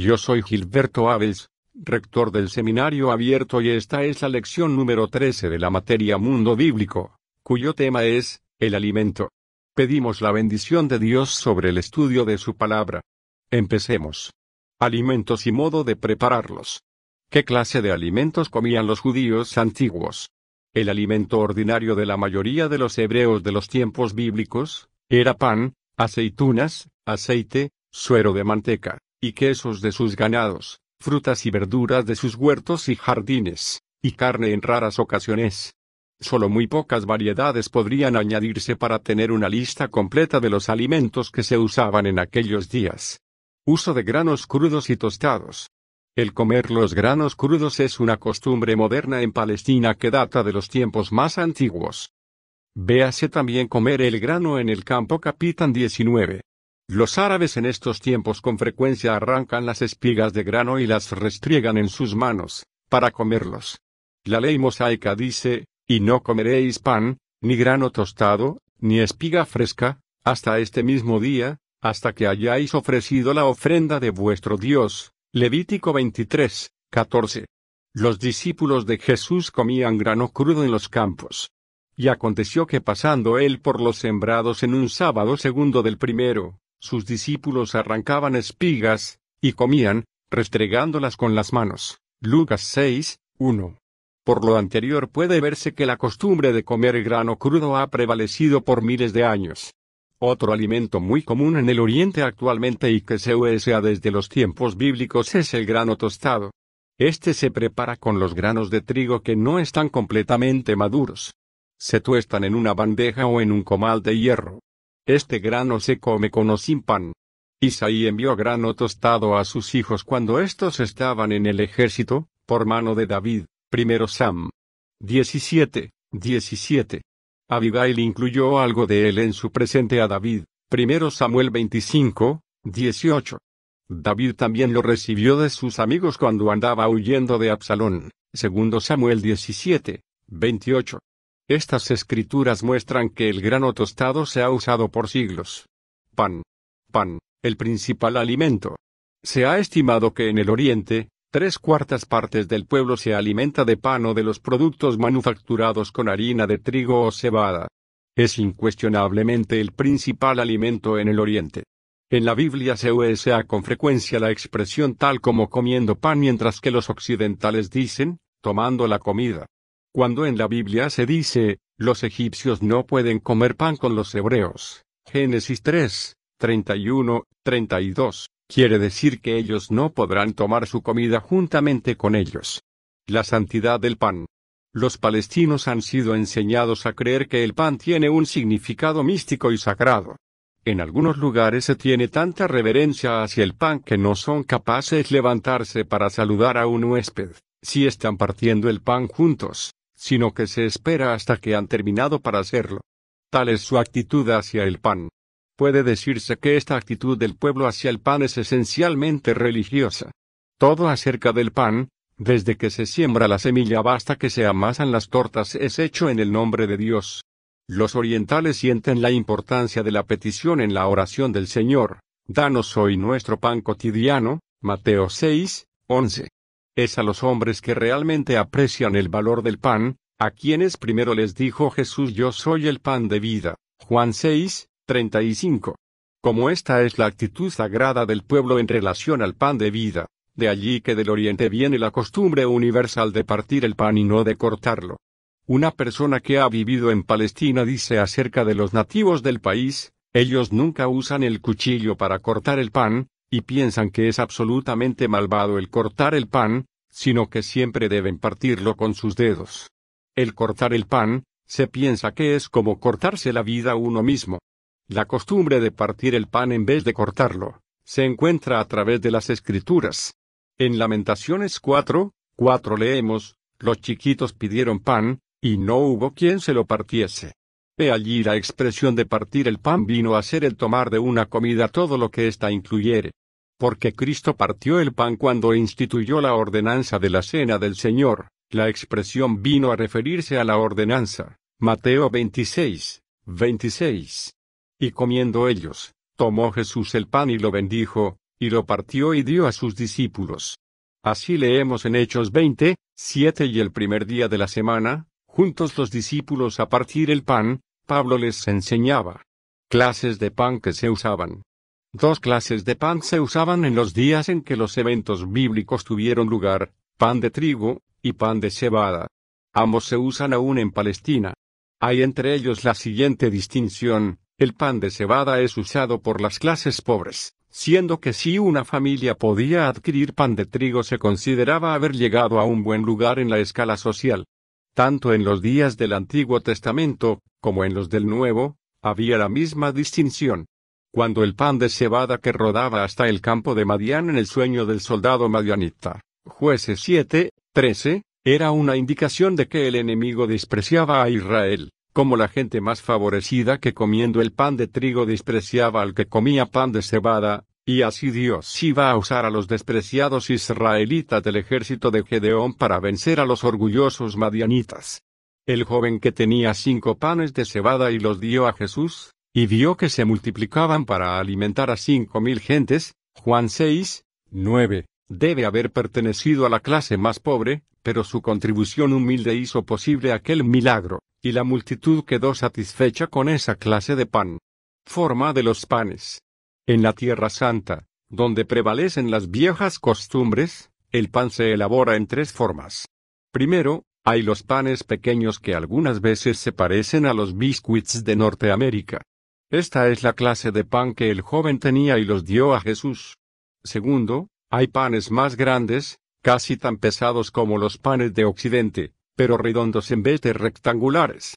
Yo soy Gilberto Abels, rector del Seminario Abierto y esta es la lección número 13 de la materia Mundo Bíblico, cuyo tema es, el alimento. Pedimos la bendición de Dios sobre el estudio de su palabra. Empecemos. Alimentos y modo de prepararlos. ¿Qué clase de alimentos comían los judíos antiguos? El alimento ordinario de la mayoría de los hebreos de los tiempos bíblicos, era pan, aceitunas, aceite, suero de manteca, y quesos de sus ganados, frutas y verduras de sus huertos y jardines, y carne en raras ocasiones. Solo muy pocas variedades podrían añadirse para tener una lista completa de los alimentos que se usaban en aquellos días. Uso de granos crudos y tostados. El comer los granos crudos es una costumbre moderna en Palestina que data de los tiempos más antiguos. Véase también comer el grano en el campo Capitán 19. Los árabes en estos tiempos con frecuencia arrancan las espigas de grano y las restriegan en sus manos, para comerlos. La ley mosaica dice, y no comeréis pan, ni grano tostado, ni espiga fresca, hasta este mismo día, hasta que hayáis ofrecido la ofrenda de vuestro Dios. Levítico 23, 14. Los discípulos de Jesús comían grano crudo en los campos. Y aconteció que pasando él por los sembrados en un sábado segundo del primero, sus discípulos arrancaban espigas, y comían, restregándolas con las manos. Lucas 6, 1. Por lo anterior puede verse que la costumbre de comer grano crudo ha prevalecido por miles de años. Otro alimento muy común en el Oriente actualmente y que se usa desde los tiempos bíblicos es el grano tostado. Este se prepara con los granos de trigo que no están completamente maduros. Se tuestan en una bandeja o en un comal de hierro. Este grano se come con o sin pan. Isaí envió grano tostado a sus hijos cuando estos estaban en el ejército, por mano de David. Primero Sam. 17, 17. Abigail incluyó algo de él en su presente a David. Primero Samuel 25, 18. David también lo recibió de sus amigos cuando andaba huyendo de Absalón. Segundo Samuel 17, 28. Estas escrituras muestran que el grano tostado se ha usado por siglos. Pan. Pan, el principal alimento. Se ha estimado que en el Oriente, Tres cuartas partes del pueblo se alimenta de pan o de los productos manufacturados con harina de trigo o cebada. Es incuestionablemente el principal alimento en el Oriente. En la Biblia se usa con frecuencia la expresión tal como comiendo pan mientras que los occidentales dicen, tomando la comida. Cuando en la Biblia se dice, los egipcios no pueden comer pan con los hebreos. Génesis 3, 31, 32 quiere decir que ellos no podrán tomar su comida juntamente con ellos. La santidad del pan. Los palestinos han sido enseñados a creer que el pan tiene un significado místico y sagrado. En algunos lugares se tiene tanta reverencia hacia el pan que no son capaces levantarse para saludar a un huésped, si están partiendo el pan juntos, sino que se espera hasta que han terminado para hacerlo. Tal es su actitud hacia el pan. Puede decirse que esta actitud del pueblo hacia el pan es esencialmente religiosa. Todo acerca del pan, desde que se siembra la semilla hasta que se amasan las tortas, es hecho en el nombre de Dios. Los orientales sienten la importancia de la petición en la oración del Señor. Danos hoy nuestro pan cotidiano, Mateo 6, 11. Es a los hombres que realmente aprecian el valor del pan, a quienes primero les dijo Jesús yo soy el pan de vida. Juan 6, 35. Como esta es la actitud sagrada del pueblo en relación al pan de vida, de allí que del oriente viene la costumbre universal de partir el pan y no de cortarlo. Una persona que ha vivido en Palestina dice acerca de los nativos del país, ellos nunca usan el cuchillo para cortar el pan, y piensan que es absolutamente malvado el cortar el pan, sino que siempre deben partirlo con sus dedos. El cortar el pan, se piensa que es como cortarse la vida uno mismo. La costumbre de partir el pan en vez de cortarlo, se encuentra a través de las escrituras. En Lamentaciones 4, 4 leemos, los chiquitos pidieron pan, y no hubo quien se lo partiese. He allí la expresión de partir el pan vino a ser el tomar de una comida todo lo que ésta incluyere. Porque Cristo partió el pan cuando instituyó la ordenanza de la cena del Señor, la expresión vino a referirse a la ordenanza. Mateo 26, 26. Y comiendo ellos, tomó Jesús el pan y lo bendijo, y lo partió y dio a sus discípulos. Así leemos en Hechos 20, 7 y el primer día de la semana, juntos los discípulos a partir el pan, Pablo les enseñaba. Clases de pan que se usaban. Dos clases de pan se usaban en los días en que los eventos bíblicos tuvieron lugar, pan de trigo, y pan de cebada. Ambos se usan aún en Palestina. Hay entre ellos la siguiente distinción, el pan de cebada es usado por las clases pobres, siendo que si una familia podía adquirir pan de trigo se consideraba haber llegado a un buen lugar en la escala social. Tanto en los días del Antiguo Testamento, como en los del Nuevo, había la misma distinción. Cuando el pan de cebada que rodaba hasta el campo de Madián en el sueño del soldado madianita, jueces 7, 13, era una indicación de que el enemigo despreciaba a Israel como la gente más favorecida que comiendo el pan de trigo despreciaba al que comía pan de cebada, y así Dios iba a usar a los despreciados israelitas del ejército de Gedeón para vencer a los orgullosos madianitas. El joven que tenía cinco panes de cebada y los dio a Jesús, y vio que se multiplicaban para alimentar a cinco mil gentes, Juan 6, 9, debe haber pertenecido a la clase más pobre, pero su contribución humilde hizo posible aquel milagro y la multitud quedó satisfecha con esa clase de pan. Forma de los panes. En la Tierra Santa, donde prevalecen las viejas costumbres, el pan se elabora en tres formas. Primero, hay los panes pequeños que algunas veces se parecen a los biscuits de Norteamérica. Esta es la clase de pan que el joven tenía y los dio a Jesús. Segundo, hay panes más grandes, casi tan pesados como los panes de Occidente, pero redondos en vez de rectangulares.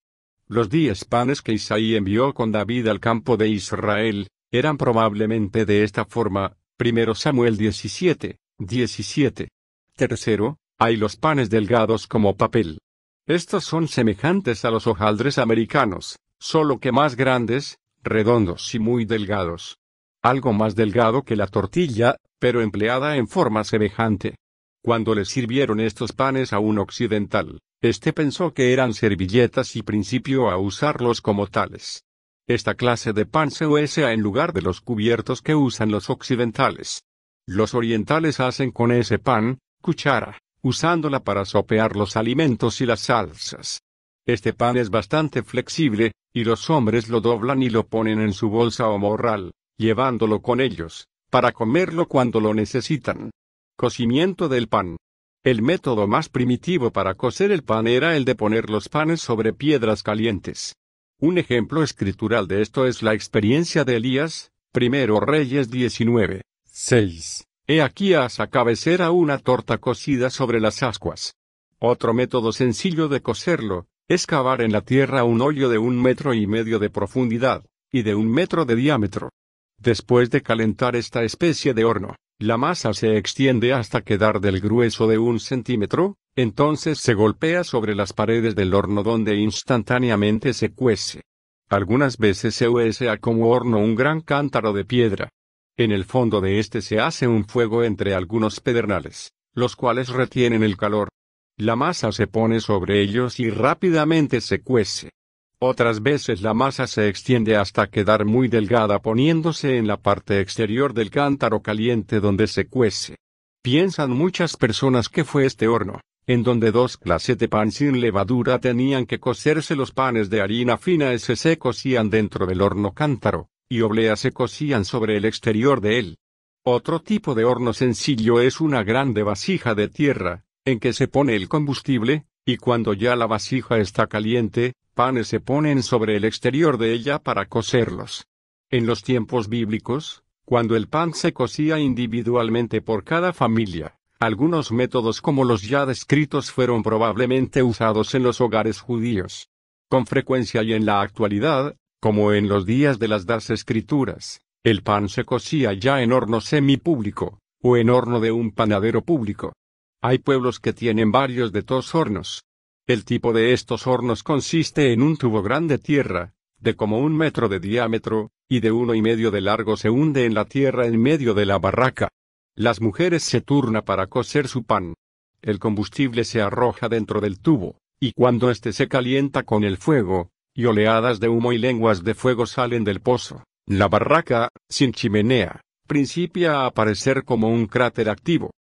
Los diez panes que Isaí envió con David al campo de Israel, eran probablemente de esta forma, primero Samuel 17, 17. Tercero, hay los panes delgados como papel. Estos son semejantes a los hojaldres americanos, solo que más grandes, redondos y muy delgados. Algo más delgado que la tortilla, pero empleada en forma semejante. Cuando le sirvieron estos panes a un occidental, este pensó que eran servilletas y principió a usarlos como tales. Esta clase de pan se usa en lugar de los cubiertos que usan los occidentales. Los orientales hacen con ese pan, cuchara, usándola para sopear los alimentos y las salsas. Este pan es bastante flexible, y los hombres lo doblan y lo ponen en su bolsa o morral, llevándolo con ellos, para comerlo cuando lo necesitan. Cocimiento del pan. El método más primitivo para cocer el pan era el de poner los panes sobre piedras calientes. Un ejemplo escritural de esto es la experiencia de Elías, primero Reyes 19, 6. He aquí a cabecera una torta cocida sobre las ascuas. Otro método sencillo de cocerlo, es cavar en la tierra un hoyo de un metro y medio de profundidad, y de un metro de diámetro. Después de calentar esta especie de horno, la masa se extiende hasta quedar del grueso de un centímetro, entonces se golpea sobre las paredes del horno donde instantáneamente se cuece. Algunas veces se usa como horno un gran cántaro de piedra. En el fondo de este se hace un fuego entre algunos pedernales, los cuales retienen el calor. La masa se pone sobre ellos y rápidamente se cuece. Otras veces la masa se extiende hasta quedar muy delgada poniéndose en la parte exterior del cántaro caliente donde se cuece. Piensan muchas personas que fue este horno, en donde dos clases de pan sin levadura tenían que cocerse los panes de harina fina ese se cocían dentro del horno cántaro, y obleas se cocían sobre el exterior de él. Otro tipo de horno sencillo es una grande vasija de tierra, en que se pone el combustible, y cuando ya la vasija está caliente, panes se ponen sobre el exterior de ella para cocerlos. En los tiempos bíblicos, cuando el pan se cocía individualmente por cada familia, algunos métodos como los ya descritos fueron probablemente usados en los hogares judíos. Con frecuencia y en la actualidad, como en los días de las das escrituras, el pan se cocía ya en horno semipúblico, o en horno de un panadero público. Hay pueblos que tienen varios de dos hornos. El tipo de estos hornos consiste en un tubo grande tierra, de como un metro de diámetro, y de uno y medio de largo se hunde en la tierra en medio de la barraca. Las mujeres se turna para cocer su pan. El combustible se arroja dentro del tubo, y cuando éste se calienta con el fuego, y oleadas de humo y lenguas de fuego salen del pozo, la barraca, sin chimenea, principia a aparecer como un cráter activo.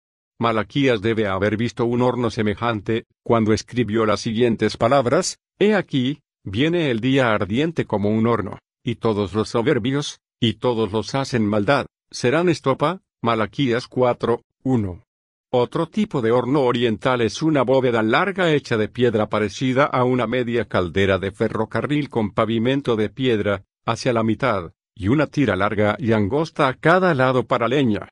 Malaquías debe haber visto un horno semejante, cuando escribió las siguientes palabras, He aquí, viene el día ardiente como un horno, y todos los soberbios, y todos los hacen maldad, serán estopa, Malaquías 4, 1. Otro tipo de horno oriental es una bóveda larga hecha de piedra parecida a una media caldera de ferrocarril con pavimento de piedra, hacia la mitad, y una tira larga y angosta a cada lado para leña.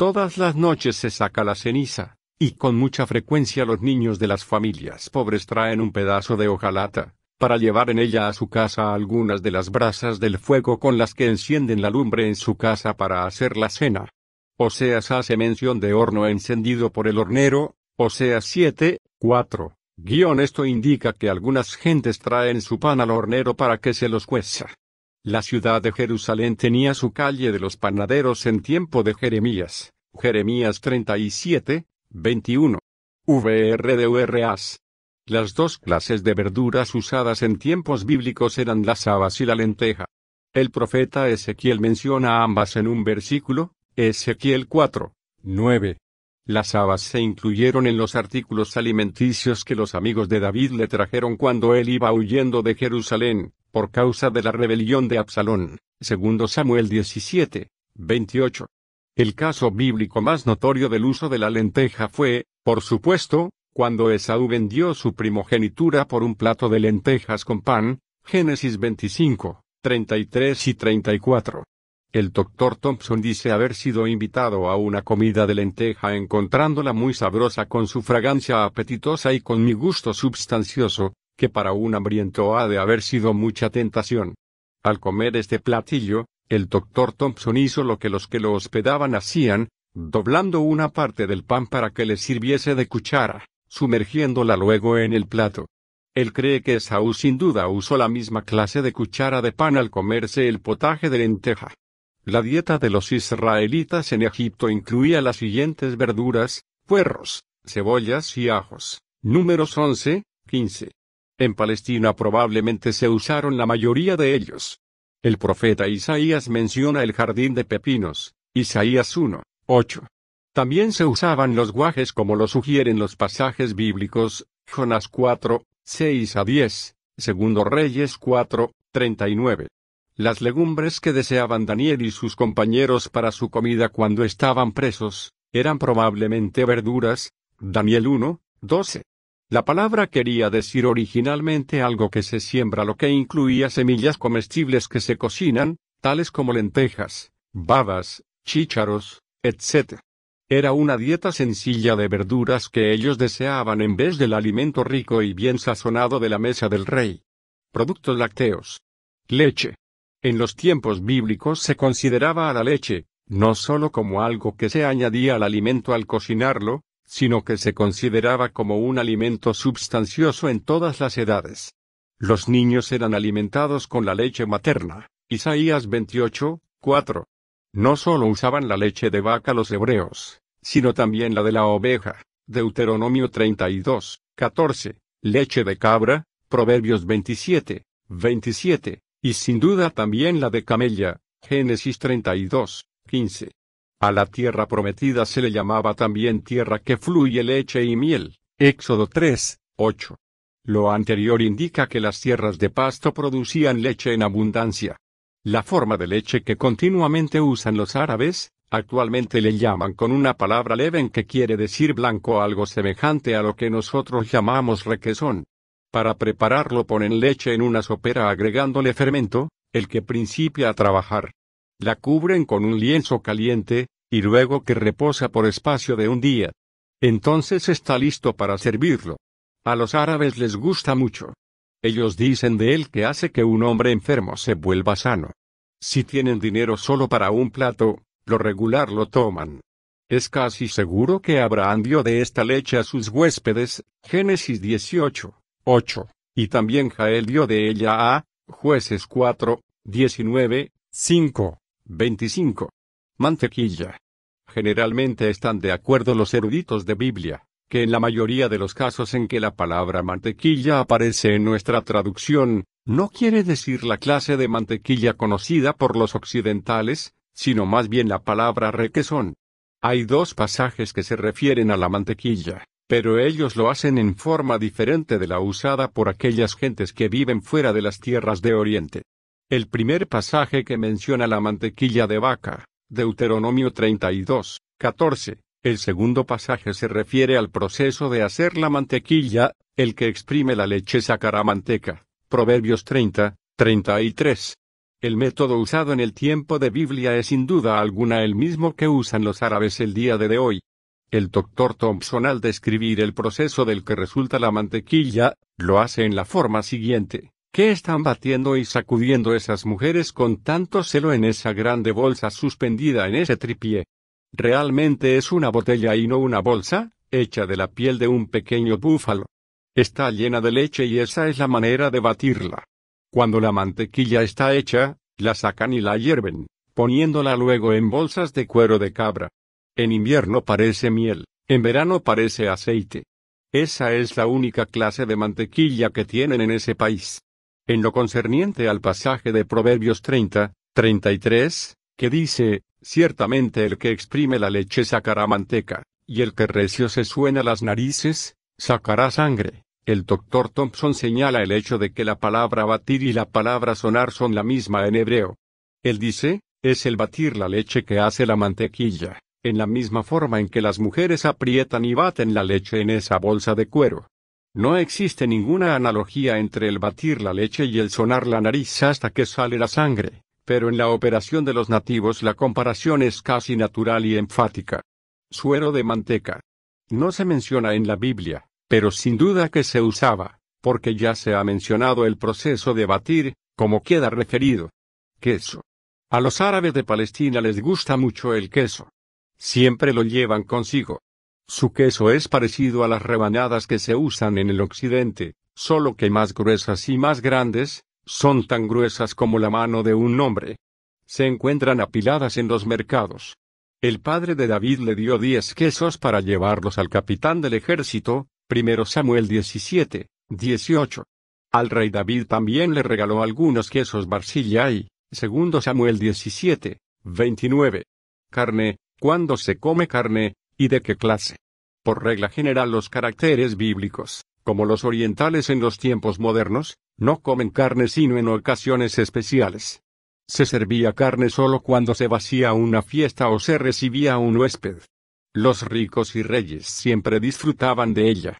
Todas las noches se saca la ceniza, y con mucha frecuencia los niños de las familias pobres traen un pedazo de hojalata, para llevar en ella a su casa algunas de las brasas del fuego con las que encienden la lumbre en su casa para hacer la cena. Oseas hace mención de horno encendido por el hornero, Oseas 7, 4. Guión esto indica que algunas gentes traen su pan al hornero para que se los cueza. La ciudad de Jerusalén tenía su calle de los panaderos en tiempo de Jeremías. Jeremías 37, 21. VR de URAs. Las dos clases de verduras usadas en tiempos bíblicos eran las habas y la lenteja. El profeta Ezequiel menciona ambas en un versículo, Ezequiel 4, 9. Las habas se incluyeron en los artículos alimenticios que los amigos de David le trajeron cuando él iba huyendo de Jerusalén, por causa de la rebelión de Absalón. Segundo Samuel 17, 28. El caso bíblico más notorio del uso de la lenteja fue, por supuesto, cuando Esaú vendió su primogenitura por un plato de lentejas con pan, Génesis 25, 33 y 34. El doctor Thompson dice haber sido invitado a una comida de lenteja encontrándola muy sabrosa con su fragancia apetitosa y con mi gusto substancioso, que para un hambriento ha de haber sido mucha tentación. Al comer este platillo, el doctor Thompson hizo lo que los que lo hospedaban hacían, doblando una parte del pan para que le sirviese de cuchara, sumergiéndola luego en el plato. Él cree que Esaú sin duda usó la misma clase de cuchara de pan al comerse el potaje de lenteja. La dieta de los israelitas en Egipto incluía las siguientes verduras, puerros, cebollas y ajos. Números 11, 15. En Palestina probablemente se usaron la mayoría de ellos. El profeta Isaías menciona el jardín de pepinos, Isaías 1, 8. También se usaban los guajes como lo sugieren los pasajes bíblicos, Jonás 4, 6 a 10, Segundo Reyes 4, 39. Las legumbres que deseaban Daniel y sus compañeros para su comida cuando estaban presos, eran probablemente verduras, Daniel 1, 12. La palabra quería decir originalmente algo que se siembra, lo que incluía semillas comestibles que se cocinan, tales como lentejas, babas, chícharos, etc. Era una dieta sencilla de verduras que ellos deseaban en vez del alimento rico y bien sazonado de la mesa del rey. Productos lácteos. Leche. En los tiempos bíblicos se consideraba a la leche, no sólo como algo que se añadía al alimento al cocinarlo, sino que se consideraba como un alimento substancioso en todas las edades. Los niños eran alimentados con la leche materna. Isaías 28, 4. No sólo usaban la leche de vaca los hebreos, sino también la de la oveja. Deuteronomio 32, 14. Leche de cabra, Proverbios 27, 27 y sin duda también la de Camella, Génesis 32, 15. A la tierra prometida se le llamaba también tierra que fluye leche y miel, Éxodo 3, 8. Lo anterior indica que las tierras de pasto producían leche en abundancia. La forma de leche que continuamente usan los árabes, actualmente le llaman con una palabra leven que quiere decir blanco algo semejante a lo que nosotros llamamos requesón. Para prepararlo ponen leche en una sopera agregándole fermento, el que principia a trabajar. La cubren con un lienzo caliente, y luego que reposa por espacio de un día. Entonces está listo para servirlo. A los árabes les gusta mucho. Ellos dicen de él que hace que un hombre enfermo se vuelva sano. Si tienen dinero solo para un plato, lo regular lo toman. Es casi seguro que Abraham dio de esta leche a sus huéspedes, Génesis 18, 8, y también Jael dio de ella a, jueces 4, 19, 5, 25. Mantequilla. Generalmente están de acuerdo los eruditos de Biblia, que en la mayoría de los casos en que la palabra mantequilla aparece en nuestra traducción, no quiere decir la clase de mantequilla conocida por los occidentales, sino más bien la palabra requesón. Hay dos pasajes que se refieren a la mantequilla, pero ellos lo hacen en forma diferente de la usada por aquellas gentes que viven fuera de las tierras de Oriente. El primer pasaje que menciona la mantequilla de vaca, Deuteronomio 32, 14, el segundo pasaje se refiere al proceso de hacer la mantequilla, el que exprime la leche sacará manteca. Proverbios 30, 33. El método usado en el tiempo de Biblia es sin duda alguna el mismo que usan los árabes el día de hoy. El doctor Thompson al describir el proceso del que resulta la mantequilla, lo hace en la forma siguiente. ¿Qué están batiendo y sacudiendo esas mujeres con tanto celo en esa grande bolsa suspendida en ese tripié? Realmente es una botella y no una bolsa, hecha de la piel de un pequeño búfalo. Está llena de leche y esa es la manera de batirla. Cuando la mantequilla está hecha, la sacan y la hierven, poniéndola luego en bolsas de cuero de cabra. En invierno parece miel, en verano parece aceite. Esa es la única clase de mantequilla que tienen en ese país. En lo concerniente al pasaje de Proverbios 30, 33, que dice, Ciertamente el que exprime la leche sacará manteca, y el que recio se suena las narices, sacará sangre. El doctor Thompson señala el hecho de que la palabra batir y la palabra sonar son la misma en hebreo. Él dice, es el batir la leche que hace la mantequilla, en la misma forma en que las mujeres aprietan y baten la leche en esa bolsa de cuero. No existe ninguna analogía entre el batir la leche y el sonar la nariz hasta que sale la sangre pero en la operación de los nativos la comparación es casi natural y enfática. Suero de manteca. No se menciona en la Biblia, pero sin duda que se usaba, porque ya se ha mencionado el proceso de batir, como queda referido. Queso. A los árabes de Palestina les gusta mucho el queso. Siempre lo llevan consigo. Su queso es parecido a las rebanadas que se usan en el occidente, solo que más gruesas y más grandes, son tan gruesas como la mano de un hombre. Se encuentran apiladas en los mercados. El padre de David le dio diez quesos para llevarlos al capitán del ejército, primero Samuel 17, 18. Al rey David también le regaló algunos quesos Barzillai, segundo Samuel 17, 29. Carne, ¿cuándo se come carne, y de qué clase? Por regla general los caracteres bíblicos, como los orientales en los tiempos modernos, no comen carne sino en ocasiones especiales. Se servía carne solo cuando se vacía una fiesta o se recibía un huésped. Los ricos y reyes siempre disfrutaban de ella.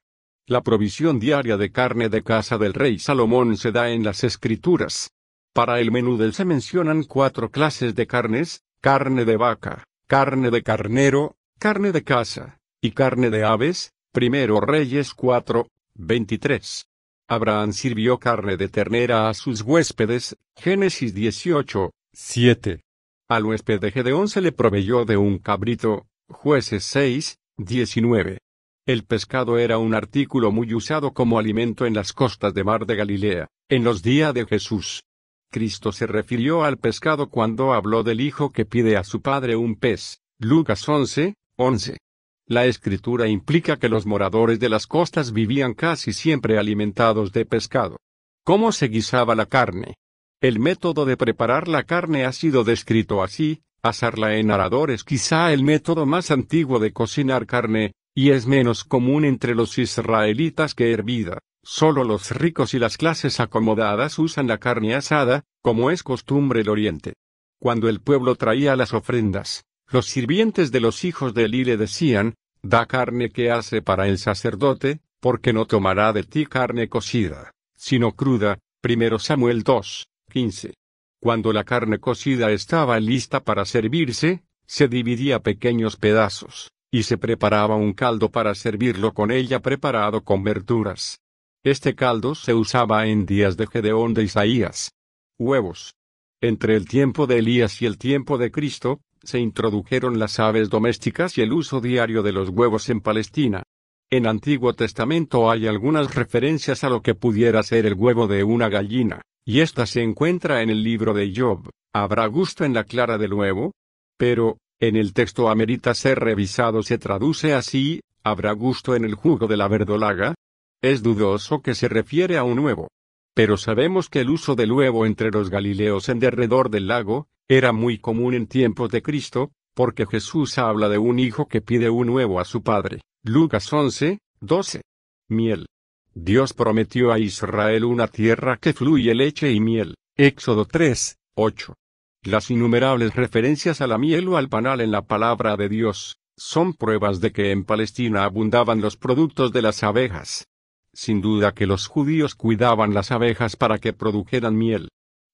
La provisión diaria de carne de casa del rey Salomón se da en las escrituras. Para el menú del se mencionan cuatro clases de carnes, carne de vaca, carne de carnero, carne de casa, y carne de aves, primero Reyes 4, 23. Abraham sirvió carne de ternera a sus huéspedes, Génesis 18, 7. Al huésped de Gedeón se le proveyó de un cabrito, jueces 6, 19. El pescado era un artículo muy usado como alimento en las costas de Mar de Galilea, en los días de Jesús. Cristo se refirió al pescado cuando habló del hijo que pide a su padre un pez, Lucas 11, 11. La escritura implica que los moradores de las costas vivían casi siempre alimentados de pescado. ¿Cómo se guisaba la carne? El método de preparar la carne ha sido descrito así, asarla en arador es quizá el método más antiguo de cocinar carne, y es menos común entre los israelitas que hervida. Solo los ricos y las clases acomodadas usan la carne asada, como es costumbre del Oriente. Cuando el pueblo traía las ofrendas, los sirvientes de los hijos de Eli le decían, Da carne que hace para el sacerdote, porque no tomará de ti carne cocida, sino cruda. Primero Samuel 2, 15. Cuando la carne cocida estaba lista para servirse, se dividía pequeños pedazos, y se preparaba un caldo para servirlo con ella preparado con verduras. Este caldo se usaba en días de Gedeón de Isaías. Huevos. Entre el tiempo de Elías y el tiempo de Cristo, se introdujeron las aves domésticas y el uso diario de los huevos en Palestina. En Antiguo Testamento hay algunas referencias a lo que pudiera ser el huevo de una gallina, y esta se encuentra en el libro de Job. ¿Habrá gusto en la clara del huevo? Pero, en el texto amerita ser revisado se traduce así, ¿habrá gusto en el jugo de la verdolaga? Es dudoso que se refiere a un huevo. Pero sabemos que el uso del huevo entre los galileos en derredor del lago, era muy común en tiempos de Cristo, porque Jesús habla de un hijo que pide un huevo a su padre. Lucas 11, 12. Miel. Dios prometió a Israel una tierra que fluye leche y miel. Éxodo 3, 8. Las innumerables referencias a la miel o al panal en la palabra de Dios, son pruebas de que en Palestina abundaban los productos de las abejas. Sin duda que los judíos cuidaban las abejas para que produjeran miel.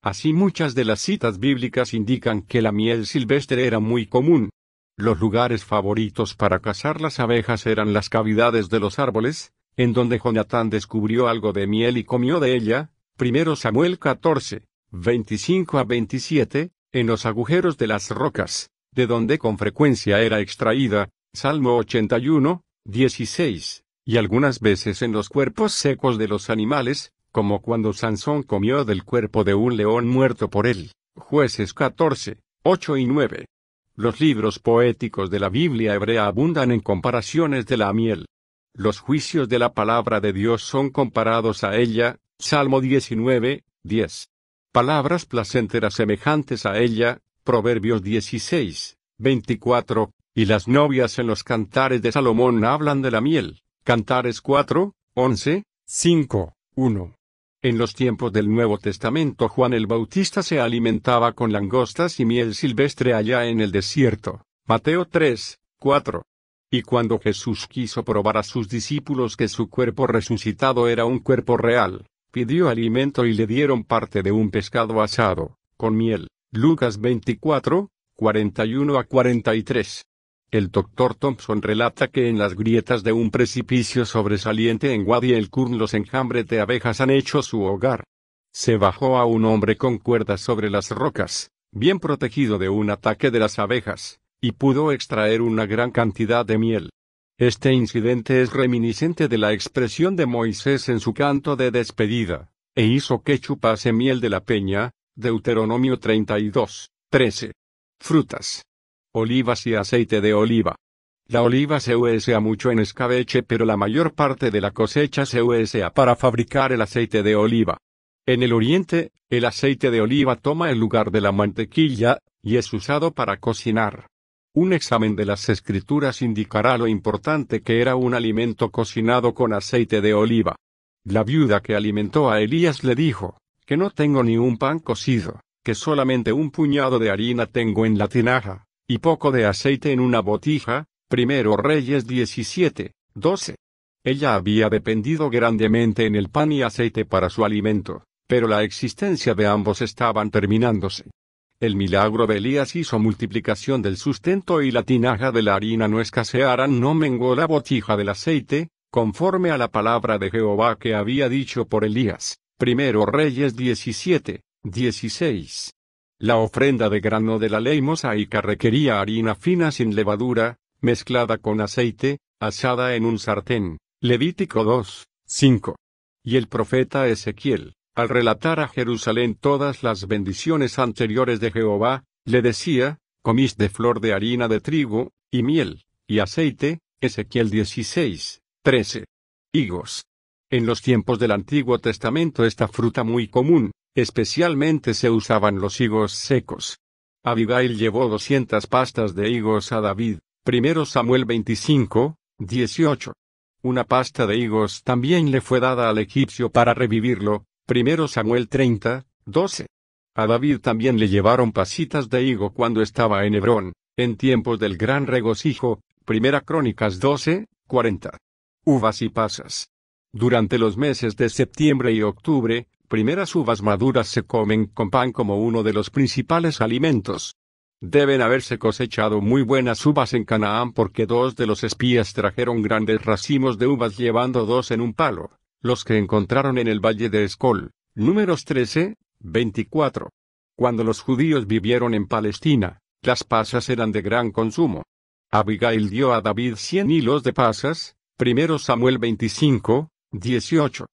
Así muchas de las citas bíblicas indican que la miel silvestre era muy común. Los lugares favoritos para cazar las abejas eran las cavidades de los árboles, en donde Jonatán descubrió algo de miel y comió de ella, primero Samuel 14, 25 a 27, en los agujeros de las rocas, de donde con frecuencia era extraída, Salmo 81, 16 y algunas veces en los cuerpos secos de los animales, como cuando Sansón comió del cuerpo de un león muerto por él. Jueces 14, 8 y 9. Los libros poéticos de la Biblia hebrea abundan en comparaciones de la miel. Los juicios de la palabra de Dios son comparados a ella, Salmo 19, 10. Palabras placenteras semejantes a ella, Proverbios 16, 24, y las novias en los cantares de Salomón hablan de la miel, Cantares 4, 11, 5, 1. En los tiempos del Nuevo Testamento Juan el Bautista se alimentaba con langostas y miel silvestre allá en el desierto. Mateo 3, 4. Y cuando Jesús quiso probar a sus discípulos que su cuerpo resucitado era un cuerpo real, pidió alimento y le dieron parte de un pescado asado, con miel. Lucas 24, 41 a 43. El doctor Thompson relata que en las grietas de un precipicio sobresaliente en Wadi el Kurn los enjambres de abejas han hecho su hogar. Se bajó a un hombre con cuerdas sobre las rocas, bien protegido de un ataque de las abejas, y pudo extraer una gran cantidad de miel. Este incidente es reminiscente de la expresión de Moisés en su canto de despedida, e hizo que chupase miel de la peña, Deuteronomio 32, 13. Frutas olivas y aceite de oliva. La oliva se usa mucho en escabeche pero la mayor parte de la cosecha se usa para fabricar el aceite de oliva. En el oriente, el aceite de oliva toma el lugar de la mantequilla, y es usado para cocinar. Un examen de las escrituras indicará lo importante que era un alimento cocinado con aceite de oliva. La viuda que alimentó a Elías le dijo, que no tengo ni un pan cocido, que solamente un puñado de harina tengo en la tinaja y poco de aceite en una botija, primero Reyes 17, 12. Ella había dependido grandemente en el pan y aceite para su alimento, pero la existencia de ambos estaban terminándose. El milagro de Elías hizo multiplicación del sustento y la tinaja de la harina no escasearan, no menguó la botija del aceite, conforme a la palabra de Jehová que había dicho por Elías. Primero Reyes 17, 16. La ofrenda de grano de la ley mosaica requería harina fina sin levadura, mezclada con aceite, asada en un sartén. Levítico 2, 5. Y el profeta Ezequiel, al relatar a Jerusalén todas las bendiciones anteriores de Jehová, le decía, comís de flor de harina de trigo, y miel, y aceite, Ezequiel 16, 13. Higos. En los tiempos del Antiguo Testamento esta fruta muy común, Especialmente se usaban los higos secos. Abigail llevó doscientas pastas de higos a David. Primero Samuel 25, 18. Una pasta de higos también le fue dada al egipcio para revivirlo. Primero Samuel 30, 12. A David también le llevaron pasitas de higo cuando estaba en Hebrón, en tiempos del gran regocijo. Primera Crónicas 12, 40. Uvas y pasas. Durante los meses de septiembre y octubre, primeras uvas maduras se comen con pan como uno de los principales alimentos. Deben haberse cosechado muy buenas uvas en Canaán porque dos de los espías trajeron grandes racimos de uvas llevando dos en un palo, los que encontraron en el valle de Escol. Números 13, 24. Cuando los judíos vivieron en Palestina, las pasas eran de gran consumo. Abigail dio a David cien hilos de pasas, primero Samuel 25, 18.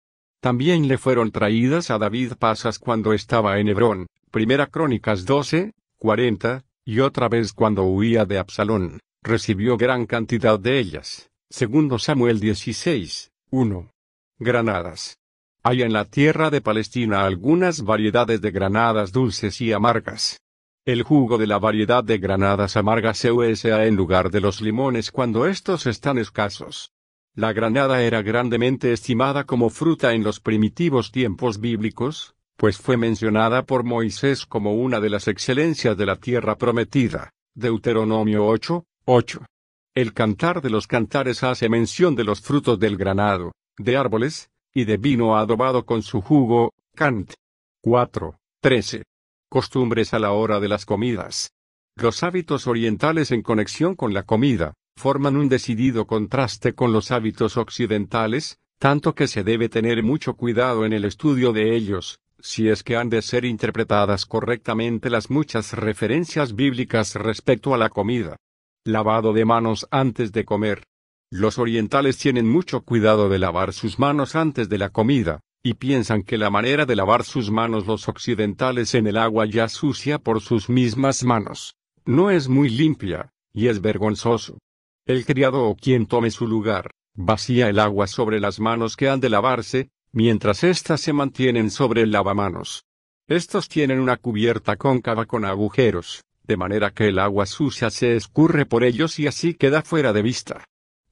También le fueron traídas a David pasas cuando estaba en Hebrón, primera Crónicas 12, 40, y otra vez cuando huía de Absalón, recibió gran cantidad de ellas. Segundo Samuel 16, 1. Granadas. Hay en la tierra de Palestina algunas variedades de granadas dulces y amargas. El jugo de la variedad de granadas amargas se usa en lugar de los limones cuando estos están escasos. La granada era grandemente estimada como fruta en los primitivos tiempos bíblicos, pues fue mencionada por Moisés como una de las excelencias de la tierra prometida. Deuteronomio 8, 8. El cantar de los cantares hace mención de los frutos del granado, de árboles, y de vino adobado con su jugo, Cant. 4, 13. Costumbres a la hora de las comidas. Los hábitos orientales en conexión con la comida, forman un decidido contraste con los hábitos occidentales, tanto que se debe tener mucho cuidado en el estudio de ellos, si es que han de ser interpretadas correctamente las muchas referencias bíblicas respecto a la comida. Lavado de manos antes de comer. Los orientales tienen mucho cuidado de lavar sus manos antes de la comida, y piensan que la manera de lavar sus manos los occidentales en el agua ya sucia por sus mismas manos, no es muy limpia, y es vergonzoso. El criado o quien tome su lugar, vacía el agua sobre las manos que han de lavarse, mientras éstas se mantienen sobre el lavamanos. Estos tienen una cubierta cóncava con agujeros, de manera que el agua sucia se escurre por ellos y así queda fuera de vista.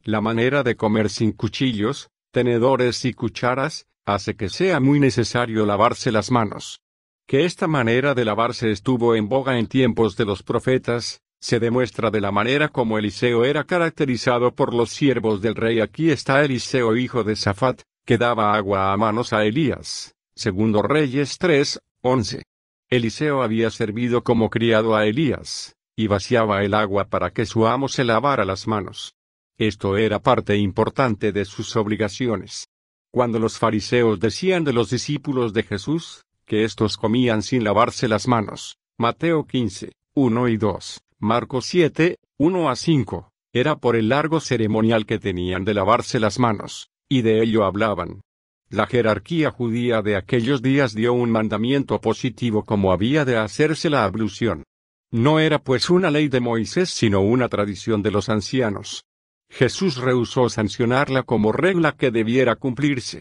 La manera de comer sin cuchillos, tenedores y cucharas, hace que sea muy necesario lavarse las manos. Que esta manera de lavarse estuvo en boga en tiempos de los profetas, se demuestra de la manera como Eliseo era caracterizado por los siervos del rey. Aquí está Eliseo hijo de Safat, que daba agua a manos a Elías. Segundo Reyes 3, 11. Eliseo había servido como criado a Elías, y vaciaba el agua para que su amo se lavara las manos. Esto era parte importante de sus obligaciones. Cuando los fariseos decían de los discípulos de Jesús, que éstos comían sin lavarse las manos, Mateo 15, 1 y 2, Marcos 7, 1 a 5, era por el largo ceremonial que tenían de lavarse las manos y de ello hablaban. La jerarquía judía de aquellos días dio un mandamiento positivo como había de hacerse la ablución. No era pues una ley de Moisés sino una tradición de los ancianos. Jesús rehusó sancionarla como regla que debiera cumplirse.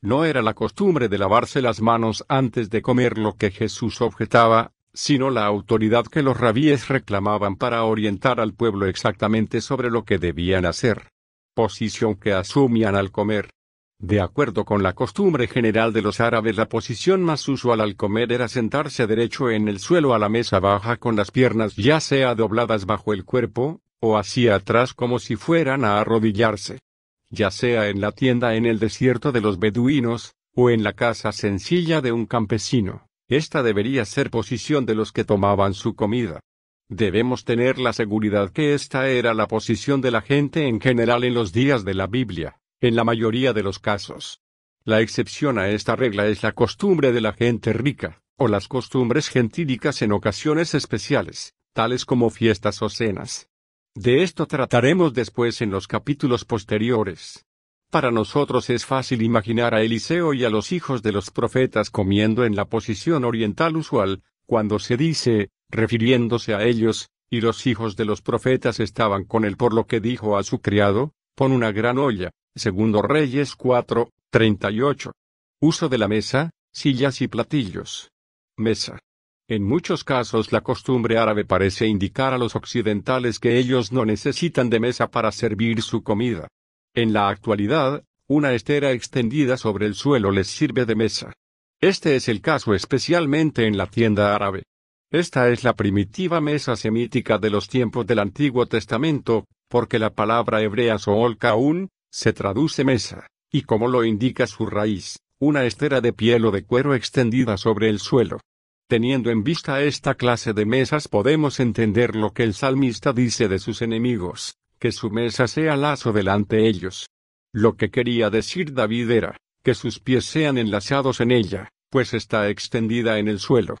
No era la costumbre de lavarse las manos antes de comer lo que Jesús objetaba, sino la autoridad que los rabíes reclamaban para orientar al pueblo exactamente sobre lo que debían hacer posición que asumían al comer. De acuerdo con la costumbre general de los árabes, la posición más usual al comer era sentarse derecho en el suelo a la mesa baja con las piernas ya sea dobladas bajo el cuerpo, o hacia atrás como si fueran a arrodillarse. Ya sea en la tienda en el desierto de los beduinos, o en la casa sencilla de un campesino, esta debería ser posición de los que tomaban su comida. Debemos tener la seguridad que esta era la posición de la gente en general en los días de la Biblia, en la mayoría de los casos. La excepción a esta regla es la costumbre de la gente rica, o las costumbres gentílicas en ocasiones especiales, tales como fiestas o cenas. De esto trataremos después en los capítulos posteriores. Para nosotros es fácil imaginar a Eliseo y a los hijos de los profetas comiendo en la posición oriental usual, cuando se dice, refiriéndose a ellos, y los hijos de los profetas estaban con él por lo que dijo a su criado, pon una gran olla, segundo Reyes 4, 38. Uso de la mesa, sillas y platillos. Mesa. En muchos casos la costumbre árabe parece indicar a los occidentales que ellos no necesitan de mesa para servir su comida. En la actualidad, una estera extendida sobre el suelo les sirve de mesa. Este es el caso especialmente en la tienda árabe. Esta es la primitiva mesa semítica de los tiempos del Antiguo Testamento, porque la palabra hebrea Sool Kaun se traduce mesa, y como lo indica su raíz, una estera de piel o de cuero extendida sobre el suelo. Teniendo en vista esta clase de mesas podemos entender lo que el salmista dice de sus enemigos, que su mesa sea lazo delante ellos. Lo que quería decir David era, que sus pies sean enlazados en ella, pues está extendida en el suelo.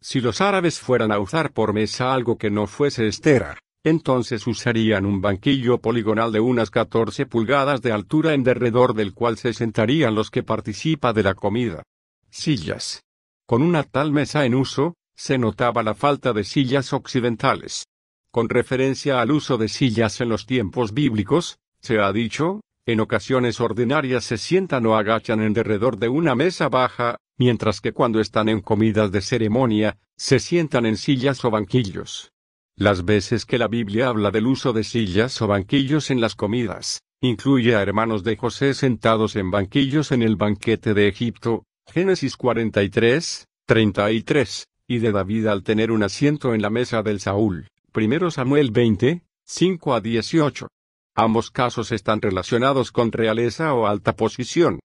Si los árabes fueran a usar por mesa algo que no fuese estera, entonces usarían un banquillo poligonal de unas 14 pulgadas de altura en derredor del cual se sentarían los que participa de la comida. Sillas. Con una tal mesa en uso, se notaba la falta de sillas occidentales. Con referencia al uso de sillas en los tiempos bíblicos, se ha dicho, en ocasiones ordinarias se sientan o agachan en derredor de una mesa baja, mientras que cuando están en comidas de ceremonia, se sientan en sillas o banquillos. Las veces que la Biblia habla del uso de sillas o banquillos en las comidas, incluye a hermanos de José sentados en banquillos en el banquete de Egipto, Génesis 43, 33, y de David al tener un asiento en la mesa del Saúl, 1 Samuel 20, 5 a 18. Ambos casos están relacionados con realeza o alta posición.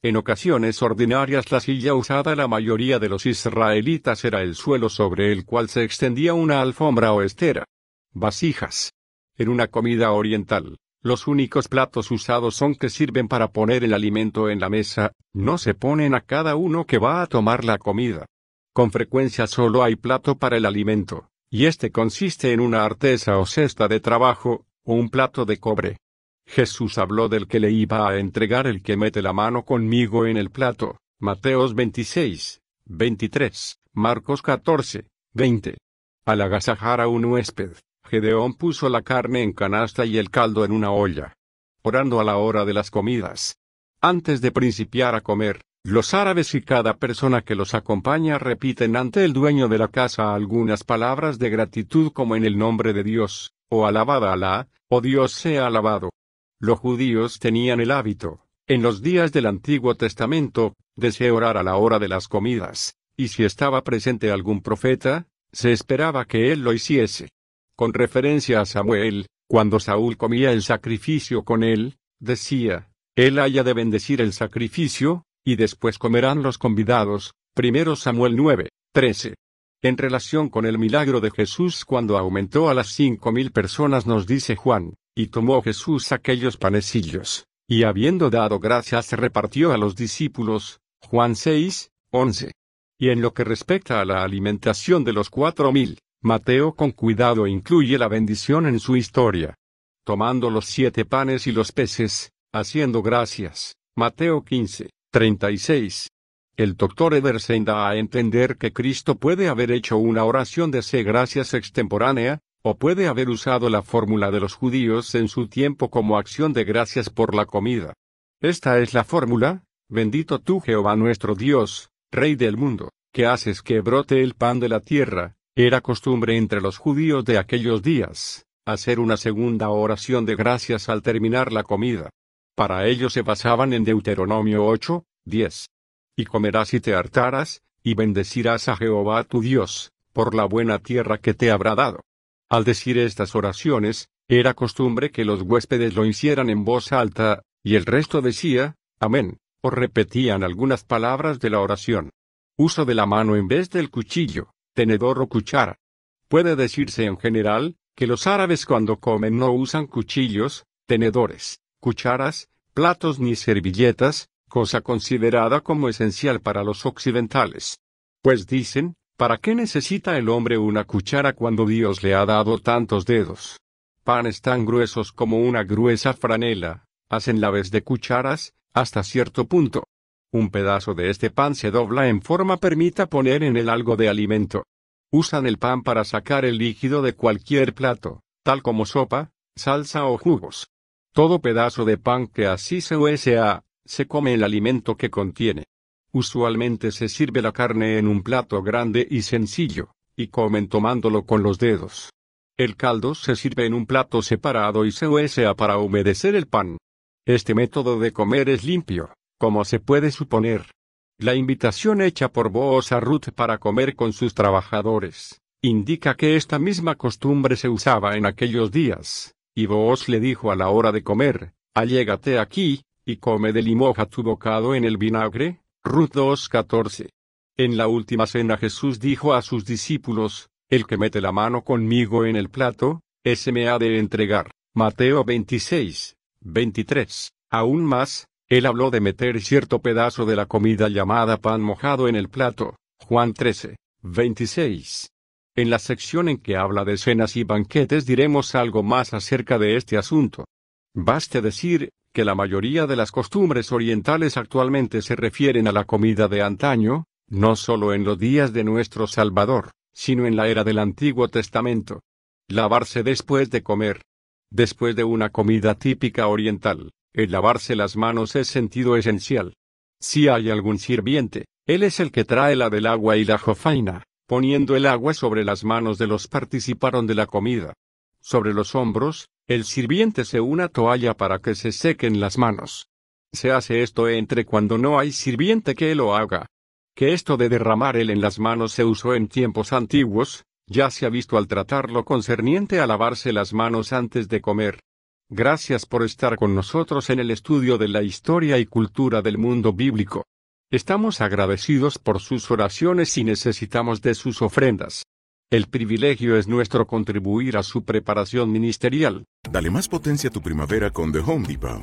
En ocasiones ordinarias la silla usada la mayoría de los israelitas era el suelo sobre el cual se extendía una alfombra o estera. Vasijas. En una comida oriental, los únicos platos usados son que sirven para poner el alimento en la mesa, no se ponen a cada uno que va a tomar la comida. Con frecuencia solo hay plato para el alimento, y este consiste en una artesa o cesta de trabajo, o un plato de cobre. Jesús habló del que le iba a entregar el que mete la mano conmigo en el plato, Mateos 26, 23, Marcos 14, 20. Al agasajar a un huésped, Gedeón puso la carne en canasta y el caldo en una olla. Orando a la hora de las comidas. Antes de principiar a comer, los árabes y cada persona que los acompaña repiten ante el dueño de la casa algunas palabras de gratitud como en el nombre de Dios, o alabada Alá, o Dios sea alabado. Los judíos tenían el hábito, en los días del Antiguo Testamento, de orar a la hora de las comidas, y si estaba presente algún profeta, se esperaba que él lo hiciese con referencia a Samuel, cuando Saúl comía el sacrificio con él, decía, Él haya de bendecir el sacrificio, y después comerán los convidados. Primero Samuel 9, 13. En relación con el milagro de Jesús cuando aumentó a las cinco mil personas nos dice Juan, y tomó Jesús aquellos panecillos, y habiendo dado gracias repartió a los discípulos. Juan 6, 11. Y en lo que respecta a la alimentación de los cuatro mil, Mateo con cuidado incluye la bendición en su historia. Tomando los siete panes y los peces, haciendo gracias. Mateo 15, 36. El doctor Ederson da a entender que Cristo puede haber hecho una oración de sé gracias extemporánea, o puede haber usado la fórmula de los judíos en su tiempo como acción de gracias por la comida. Esta es la fórmula, bendito tú Jehová nuestro Dios, Rey del mundo, que haces que brote el pan de la tierra, era costumbre entre los judíos de aquellos días, hacer una segunda oración de gracias al terminar la comida. Para ello se basaban en Deuteronomio 8, 10. Y comerás y te hartarás, y bendecirás a Jehová tu Dios, por la buena tierra que te habrá dado. Al decir estas oraciones, era costumbre que los huéspedes lo hicieran en voz alta, y el resto decía, Amén, o repetían algunas palabras de la oración. Uso de la mano en vez del cuchillo tenedor o cuchara. Puede decirse en general, que los árabes cuando comen no usan cuchillos, tenedores, cucharas, platos ni servilletas, cosa considerada como esencial para los occidentales. Pues dicen, ¿para qué necesita el hombre una cuchara cuando Dios le ha dado tantos dedos? Panes tan gruesos como una gruesa franela, hacen la vez de cucharas, hasta cierto punto. Un pedazo de este pan se dobla en forma permita poner en él algo de alimento. Usan el pan para sacar el líquido de cualquier plato, tal como sopa, salsa o jugos. Todo pedazo de pan que así se usa, se come el alimento que contiene. Usualmente se sirve la carne en un plato grande y sencillo, y comen tomándolo con los dedos. El caldo se sirve en un plato separado y se usa para humedecer el pan. Este método de comer es limpio, como se puede suponer. La invitación hecha por Boaz a Ruth para comer con sus trabajadores, indica que esta misma costumbre se usaba en aquellos días, y Boaz le dijo a la hora de comer, allégate aquí, y come de limoja tu bocado en el vinagre, Ruth 2.14. En la última cena Jesús dijo a sus discípulos, El que mete la mano conmigo en el plato, ese me ha de entregar. Mateo 26, 23. Aún más, él habló de meter cierto pedazo de la comida llamada pan mojado en el plato. Juan 13, 26. En la sección en que habla de cenas y banquetes diremos algo más acerca de este asunto. Baste decir, que la mayoría de las costumbres orientales actualmente se refieren a la comida de antaño, no solo en los días de nuestro Salvador, sino en la era del Antiguo Testamento. Lavarse después de comer. Después de una comida típica oriental, el lavarse las manos es sentido esencial. Si hay algún sirviente, él es el que trae la del agua y la jofaina, poniendo el agua sobre las manos de los participaron de la comida. Sobre los hombros, el sirviente se una toalla para que se sequen las manos. Se hace esto entre cuando no hay sirviente que lo haga. Que esto de derramar él en las manos se usó en tiempos antiguos, ya se ha visto al tratar lo concerniente a lavarse las manos antes de comer. Gracias por estar con nosotros en el estudio de la historia y cultura del mundo bíblico. Estamos agradecidos por sus oraciones y necesitamos de sus ofrendas. El privilegio es nuestro contribuir a su preparación ministerial. Dale más potencia a tu primavera con The Home Depot.